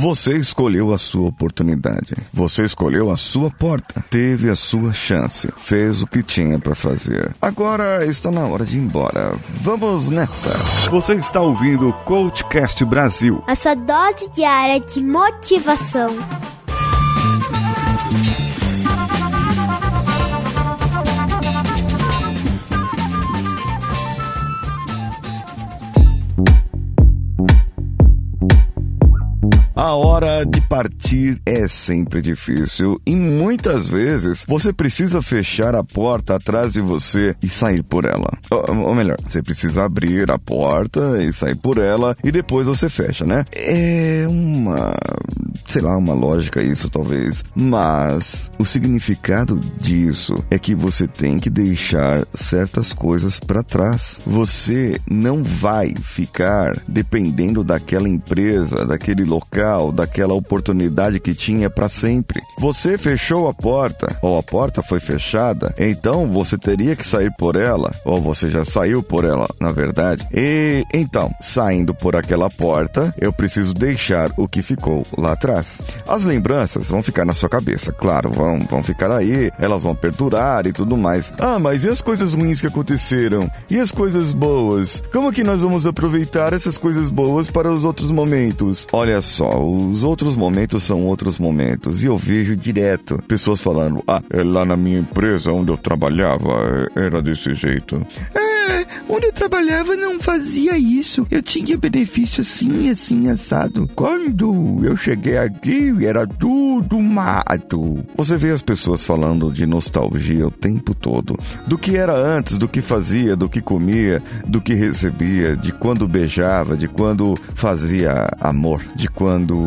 Você escolheu a sua oportunidade. Você escolheu a sua porta. Teve a sua chance. Fez o que tinha para fazer. Agora está na hora de ir embora. Vamos nessa. Você está ouvindo o Coachcast Brasil. A sua dose diária de motivação. A hora de partir é sempre difícil e muitas vezes você precisa fechar a porta atrás de você e sair por ela. Ou, ou, melhor, você precisa abrir a porta e sair por ela e depois você fecha, né? É uma, sei lá, uma lógica isso talvez, mas o significado disso é que você tem que deixar certas coisas para trás. Você não vai ficar dependendo daquela empresa, daquele local daquela oportunidade que tinha para sempre. Você fechou a porta, ou a porta foi fechada, então você teria que sair por ela, ou você já saiu por ela, na verdade. E então, saindo por aquela porta, eu preciso deixar o que ficou lá atrás. As lembranças vão ficar na sua cabeça, claro, vão, vão ficar aí, elas vão perdurar e tudo mais. Ah, mas e as coisas ruins que aconteceram? E as coisas boas? Como que nós vamos aproveitar essas coisas boas para os outros momentos? Olha só, os outros momentos são outros momentos. E eu vejo direto pessoas falando: ah, é lá na minha empresa onde eu trabalhava era desse jeito. É, onde eu trabalhava não fazia isso. Eu tinha benefício assim, assim, assado. Quando eu cheguei aqui, era tudo Você vê as pessoas falando de nostalgia o tempo todo. Do que era antes, do que fazia, do que comia, do que recebia, de quando beijava, de quando fazia amor, de quando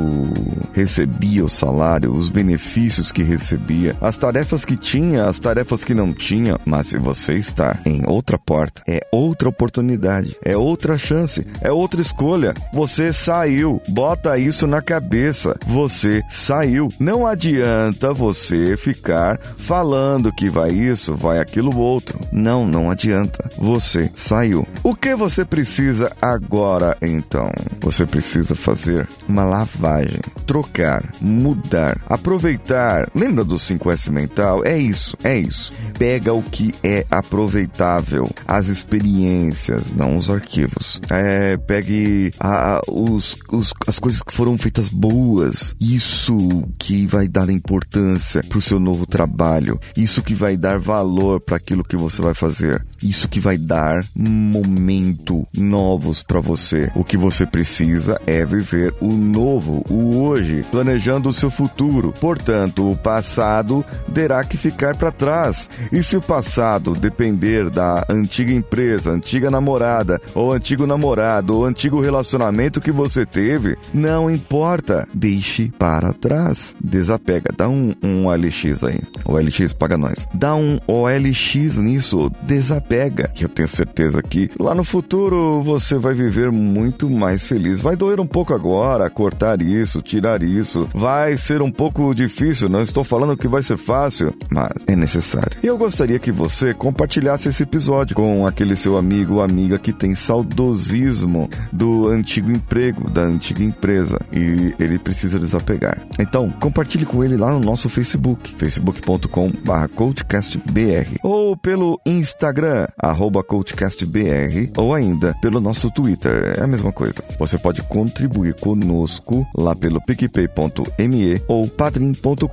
recebia o salário, os benefícios que recebia, as tarefas que tinha, as tarefas que não tinha. Mas se você está em outra porta, é outra oportunidade, é outra chance, é outra escolha. Você saiu, bota isso na cabeça. Você saiu. Não adianta você ficar falando que vai isso, vai aquilo outro. Não, não adianta. Você saiu. O que você precisa agora então? Você precisa fazer uma lavagem, trocar, mudar, aproveitar. Lembra do 5S mental? É isso, é isso. Pega o que é aproveitável, as experiências, não os arquivos. É, pegue a, os, os, as coisas que foram feitas boas. Isso que vai dar importância para o seu novo trabalho. Isso que vai dar valor para aquilo que você vai fazer. Isso que vai dar momento novos para você. O que você precisa é viver o novo, o hoje, planejando o seu futuro. Portanto, o passado terá que ficar para trás. E se o passado depender da antiga empresa, antiga namorada, ou antigo namorado, ou antigo relacionamento que você teve, não importa. Deixe para trás. Desapega. Dá um, um OLX aí. OLX paga nós. Dá um OLX nisso. Desapega. Que eu tenho certeza que lá no futuro você vai viver muito mais feliz. Vai doer um pouco agora cortar isso, tirar isso. Vai ser um pouco difícil. Não estou falando que vai ser fácil, mas é necessário. E eu gostaria que você compartilhasse esse episódio com aquele seu amigo ou amiga que tem saudosismo do antigo emprego, da antiga empresa e ele precisa desapegar. Então, compartilhe com ele lá no nosso Facebook, facebook.com/coachcastbr ou pelo Instagram @coachcastbr ou ainda pelo nosso Twitter, é a mesma coisa. Você pode contribuir conosco lá pelo picpay.me ou padrim.com.br,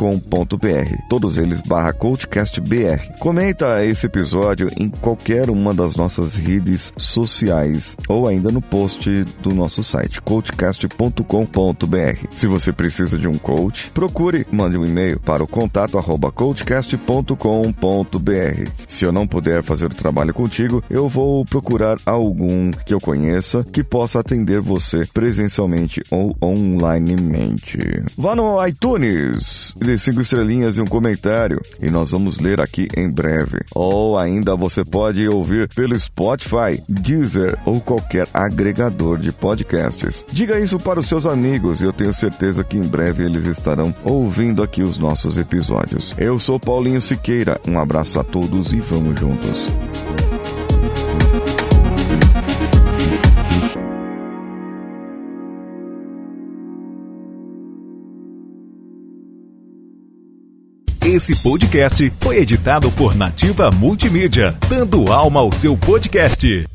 todos eles barra coachcastbr. Comenta esse episódio em qualquer uma das nossas redes sociais ou ainda no post do nosso site coachcast.com.br. Se você precisa de um coach, procure, mande um e-mail para o contato arroba coachcast.com.br. Se eu não puder fazer o trabalho contigo, eu vou procurar algum que eu conheça que possa atender você presencialmente ou onlinemente. Vá no iTunes, dê cinco estrelinhas e um comentário e nós vamos ler aqui em breve. Ou ainda você pode ouvir pelo Spotify, Deezer ou qualquer agregador de podcasts. Diga isso para os seus amigos e eu tenho certeza que em breve eles estarão ouvindo aqui os nossos episódios. Eu sou Paulinho Siqueira, um abraço a todos e vamos juntos. Esse podcast foi editado por Nativa Multimídia, dando alma ao seu podcast.